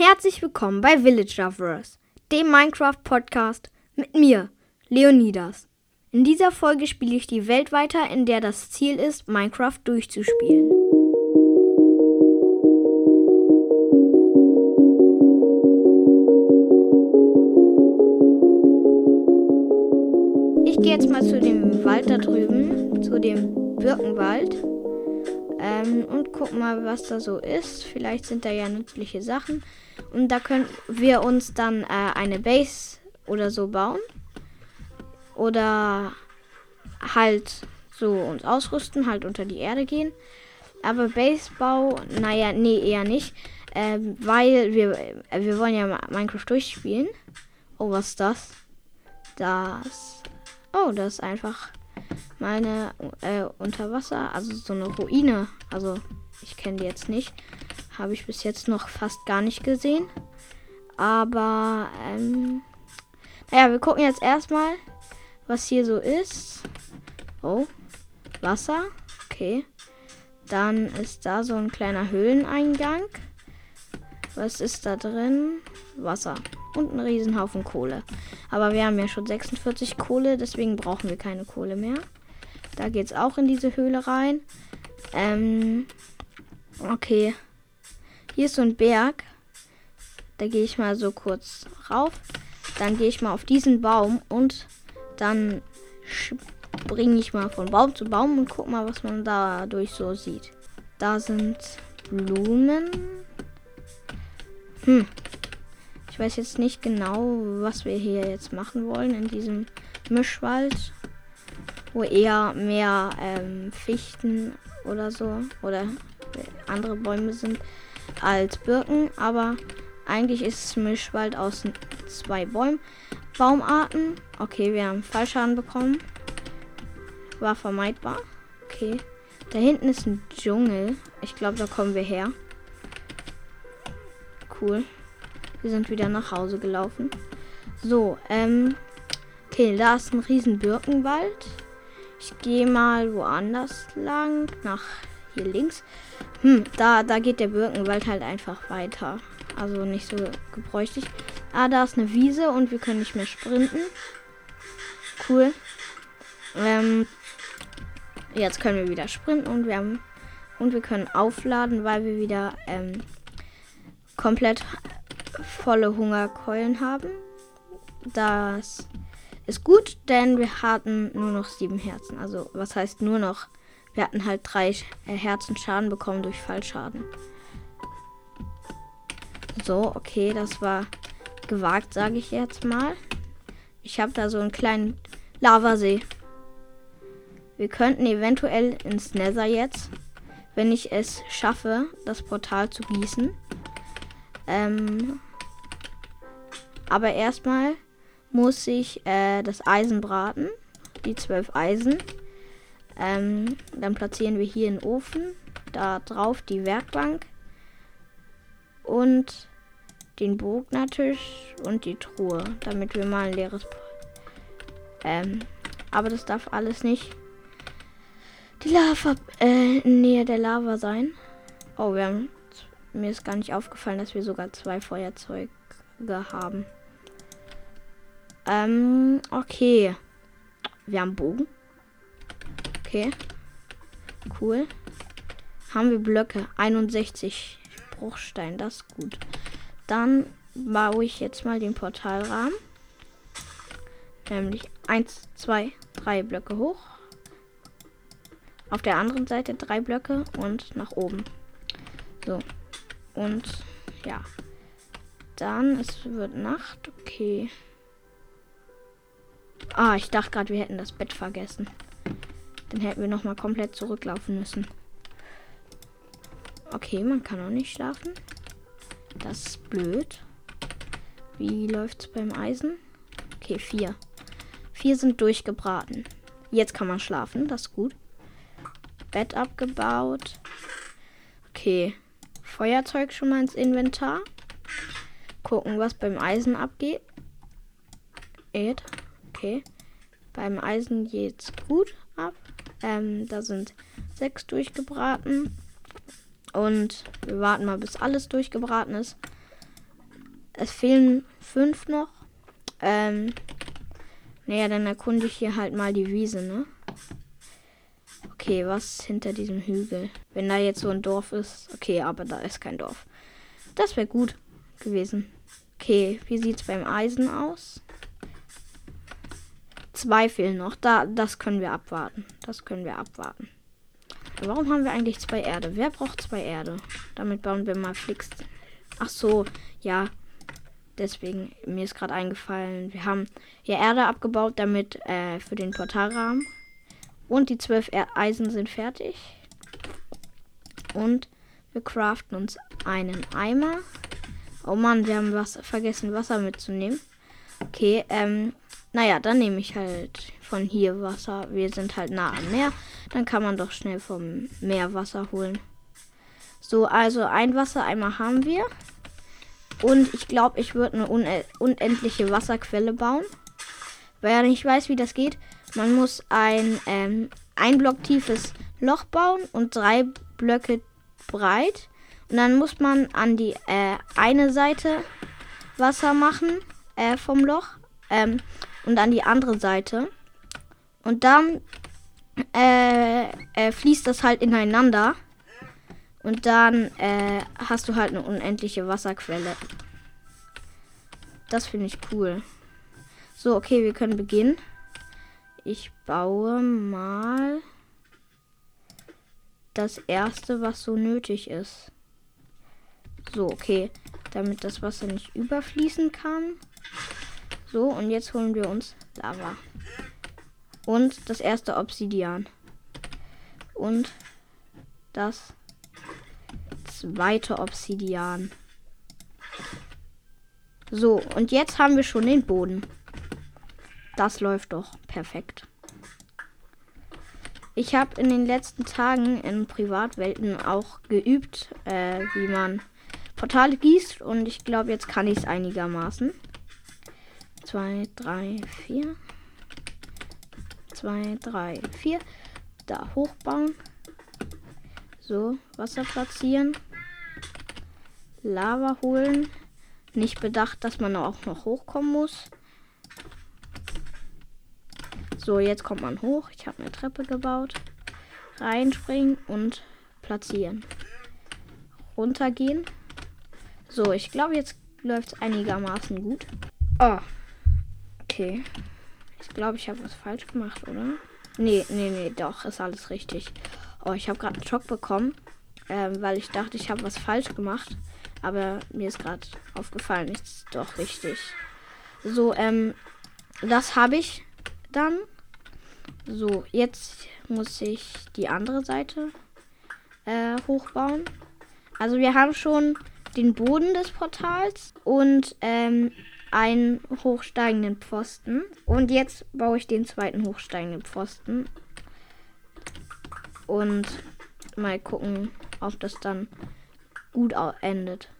Herzlich willkommen bei Villagerverse, dem Minecraft-Podcast mit mir, Leonidas. In dieser Folge spiele ich die Welt weiter, in der das Ziel ist, Minecraft durchzuspielen. Ich gehe jetzt mal zu dem Wald da drüben, zu dem Birkenwald. Ähm, und gucken mal, was da so ist. Vielleicht sind da ja nützliche Sachen. Und da können wir uns dann äh, eine Base oder so bauen. Oder halt so uns ausrüsten, halt unter die Erde gehen. Aber Basebau, naja, nee, eher nicht. Ähm, weil wir, äh, wir wollen ja Minecraft durchspielen. Oh, was ist das? Das. Oh, das ist einfach meine äh, Unterwasser, also so eine Ruine. Also ich kenne die jetzt nicht. Habe ich bis jetzt noch fast gar nicht gesehen. Aber, ähm, naja, wir gucken jetzt erstmal, was hier so ist. Oh, Wasser. Okay. Dann ist da so ein kleiner Höhleneingang. Was ist da drin? Wasser. Und ein Riesenhaufen Kohle. Aber wir haben ja schon 46 Kohle, deswegen brauchen wir keine Kohle mehr. Da geht es auch in diese Höhle rein. Ähm, okay. Hier ist so ein Berg. Da gehe ich mal so kurz rauf. Dann gehe ich mal auf diesen Baum und dann springe ich mal von Baum zu Baum und guck mal, was man dadurch so sieht. Da sind Blumen. Hm. Ich weiß jetzt nicht genau, was wir hier jetzt machen wollen in diesem Mischwald wo eher mehr ähm, Fichten oder so oder andere Bäume sind als Birken. Aber eigentlich ist es Mischwald aus zwei Bäumen. Baumarten. Okay, wir haben Fallschaden bekommen. War vermeidbar. Okay. Da hinten ist ein Dschungel. Ich glaube, da kommen wir her. Cool. Wir sind wieder nach Hause gelaufen. So, ähm. Okay, da ist ein riesen Birkenwald. Ich gehe mal woanders lang. Nach hier links. Hm, da, da geht der Birkenwald halt einfach weiter. Also nicht so gebräuchlich. Ah, da ist eine Wiese und wir können nicht mehr sprinten. Cool. Ähm, jetzt können wir wieder sprinten und wir haben und wir können aufladen, weil wir wieder ähm, komplett volle Hungerkeulen haben. Das ist gut, denn wir hatten nur noch sieben Herzen. Also, was heißt nur noch? Wir hatten halt drei äh, Herzen Schaden bekommen durch Fallschaden. So, okay, das war gewagt, sage ich jetzt mal. Ich habe da so einen kleinen Lavasee. Wir könnten eventuell ins Nether jetzt, wenn ich es schaffe, das Portal zu gießen. Ähm, aber erstmal muss ich äh, das Eisen braten. Die zwölf Eisen. Ähm, dann platzieren wir hier einen Ofen. Da drauf die Werkbank. Und den Bognertisch und die Truhe. Damit wir mal ein leeres. Ähm, aber das darf alles nicht die Lava äh, in Nähe der Lava sein. Oh, wir haben. Mir ist gar nicht aufgefallen, dass wir sogar zwei Feuerzeuge haben. Ähm, okay. Wir haben Bogen. Okay. Cool. Haben wir Blöcke. 61 Bruchstein. Das ist gut. Dann baue ich jetzt mal den Portalrahmen. Nämlich 1, 2, 3 Blöcke hoch. Auf der anderen Seite drei Blöcke und nach oben. So. Und ja. Dann, es wird Nacht. Okay. Ah, ich dachte gerade, wir hätten das Bett vergessen. Dann hätten wir noch mal komplett zurücklaufen müssen. Okay, man kann auch nicht schlafen. Das ist blöd. Wie läuft es beim Eisen? Okay, vier. Vier sind durchgebraten. Jetzt kann man schlafen, das ist gut. Bett abgebaut. Okay. Feuerzeug schon mal ins Inventar. Gucken, was beim Eisen abgeht. Ed. Okay. Beim Eisen geht's gut ab. Ähm, da sind sechs durchgebraten. Und wir warten mal, bis alles durchgebraten ist. Es fehlen fünf noch. Ähm, naja, dann erkunde ich hier halt mal die Wiese, ne? Okay, was hinter diesem Hügel? Wenn da jetzt so ein Dorf ist. Okay, aber da ist kein Dorf. Das wäre gut gewesen. Okay, wie sieht's beim Eisen aus? Zwei fehlen noch. Da, das können wir abwarten. Das können wir abwarten. Warum haben wir eigentlich zwei Erde? Wer braucht zwei Erde? Damit bauen wir mal Flix. Ach so, ja. Deswegen, mir ist gerade eingefallen, wir haben hier Erde abgebaut, damit äh, für den Portalrahmen. Und die zwölf Eisen sind fertig. Und wir craften uns einen Eimer. Oh Mann, wir haben was vergessen, Wasser mitzunehmen. Okay, ähm, naja, dann nehme ich halt von hier Wasser. Wir sind halt nah am Meer. Dann kann man doch schnell vom Meer Wasser holen. So, also ein Wassereimer haben wir. Und ich glaube, ich würde eine unendliche Wasserquelle bauen. Wer nicht weiß, wie das geht, man muss ein, ähm, ein Block tiefes Loch bauen und drei Blöcke breit. Und dann muss man an die äh, eine Seite Wasser machen äh, vom Loch ähm, und an die andere Seite. Und dann äh, äh, fließt das halt ineinander. Und dann äh, hast du halt eine unendliche Wasserquelle. Das finde ich cool. So, okay, wir können beginnen. Ich baue mal das erste, was so nötig ist. So, okay. Damit das Wasser nicht überfließen kann. So, und jetzt holen wir uns Lava. Und das erste Obsidian. Und das zweite Obsidian. So, und jetzt haben wir schon den Boden. Das läuft doch perfekt. Ich habe in den letzten Tagen in Privatwelten auch geübt, äh, wie man Portale gießt. Und ich glaube, jetzt kann ich es einigermaßen. 2, 3, 4. 2, 3, 4. Da hochbauen. So, Wasser platzieren. Lava holen. Nicht bedacht, dass man auch noch hochkommen muss. So, jetzt kommt man hoch. Ich habe eine Treppe gebaut. Reinspringen und platzieren. Runtergehen. So, ich glaube, jetzt läuft es einigermaßen gut. Oh. Okay. Ich glaube, ich habe was falsch gemacht, oder? Nee, nee, nee, doch, ist alles richtig. Oh, ich habe gerade einen Schock bekommen, ähm, weil ich dachte, ich habe was falsch gemacht. Aber mir ist gerade aufgefallen, ist doch richtig. So, ähm, das habe ich dann. So, jetzt muss ich die andere Seite äh, hochbauen. Also wir haben schon den Boden des Portals und ähm, einen hochsteigenden Pfosten. Und jetzt baue ich den zweiten hochsteigenden Pfosten. Und mal gucken, ob das dann gut endet.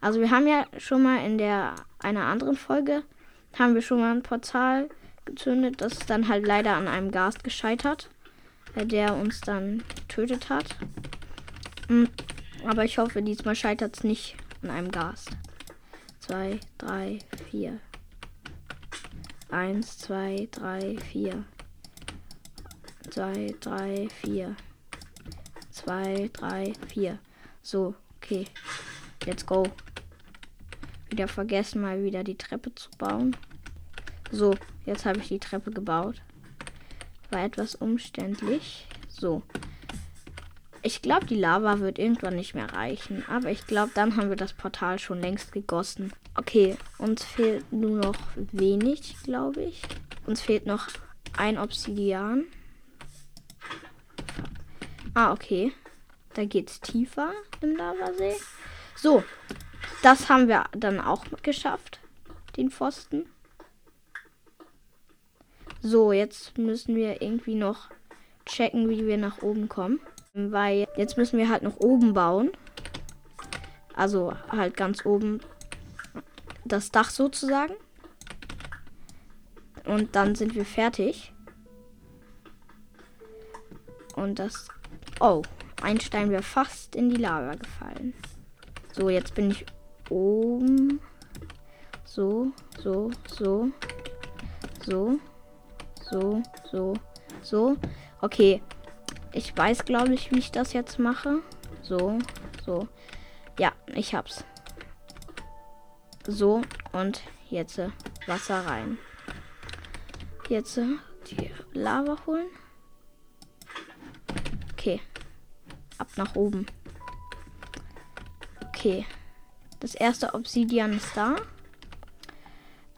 Also wir haben ja schon mal in der einer anderen Folge haben wir schon mal ein Portal gezündet. Das dann halt leider an einem Gast gescheitert, der uns dann getötet hat. Hm, aber ich hoffe, diesmal scheitert es nicht an einem Gast. 2, 3, 4. 1, 2, 3, 4. 2, 3, 4. 2, 3, 4. So, okay. Let's go. Wieder vergessen, mal wieder die Treppe zu bauen. So, jetzt habe ich die Treppe gebaut. War etwas umständlich. So. Ich glaube, die Lava wird irgendwann nicht mehr reichen. Aber ich glaube, dann haben wir das Portal schon längst gegossen. Okay, uns fehlt nur noch wenig, glaube ich. Uns fehlt noch ein Obsidian. Ah, okay. Da geht es tiefer im Lavasee. So, das haben wir dann auch geschafft. Den Pfosten. So, jetzt müssen wir irgendwie noch checken, wie wir nach oben kommen. Weil jetzt müssen wir halt noch oben bauen. Also halt ganz oben das Dach sozusagen. Und dann sind wir fertig. Und das... Oh, ein Stein wäre fast in die Lava gefallen. So, jetzt bin ich oben. so, so, so, so, so, so, so. Okay. Ich weiß, glaube ich, wie ich das jetzt mache. So, so. Ja, ich hab's. So, und jetzt äh, Wasser rein. Jetzt äh, die Lava holen. Okay. Ab nach oben. Okay. Das erste Obsidian ist da.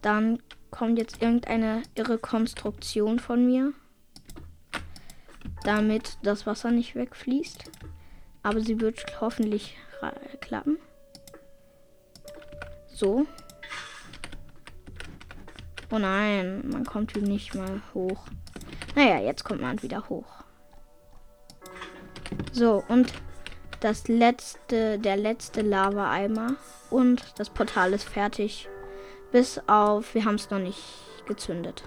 Dann kommt jetzt irgendeine irre Konstruktion von mir. Damit das Wasser nicht wegfließt. Aber sie wird hoffentlich klappen. So. Oh nein, man kommt hier nicht mal hoch. Naja, jetzt kommt man wieder hoch. So, und das letzte, der letzte Lava-Eimer. Und das Portal ist fertig. Bis auf, wir haben es noch nicht gezündet.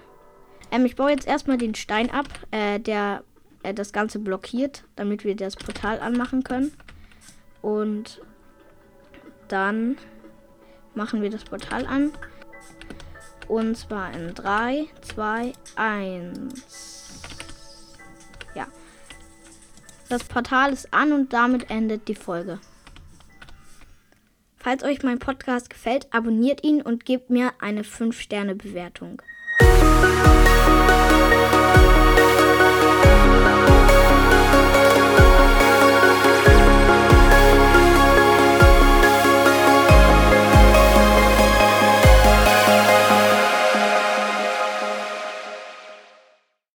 Ähm, ich baue jetzt erstmal den Stein ab, äh, der äh, das Ganze blockiert, damit wir das Portal anmachen können. Und dann machen wir das Portal an. Und zwar in 3, 2, 1. Ja. Das Portal ist an und damit endet die Folge. Falls euch mein Podcast gefällt, abonniert ihn und gebt mir eine 5-Sterne-Bewertung.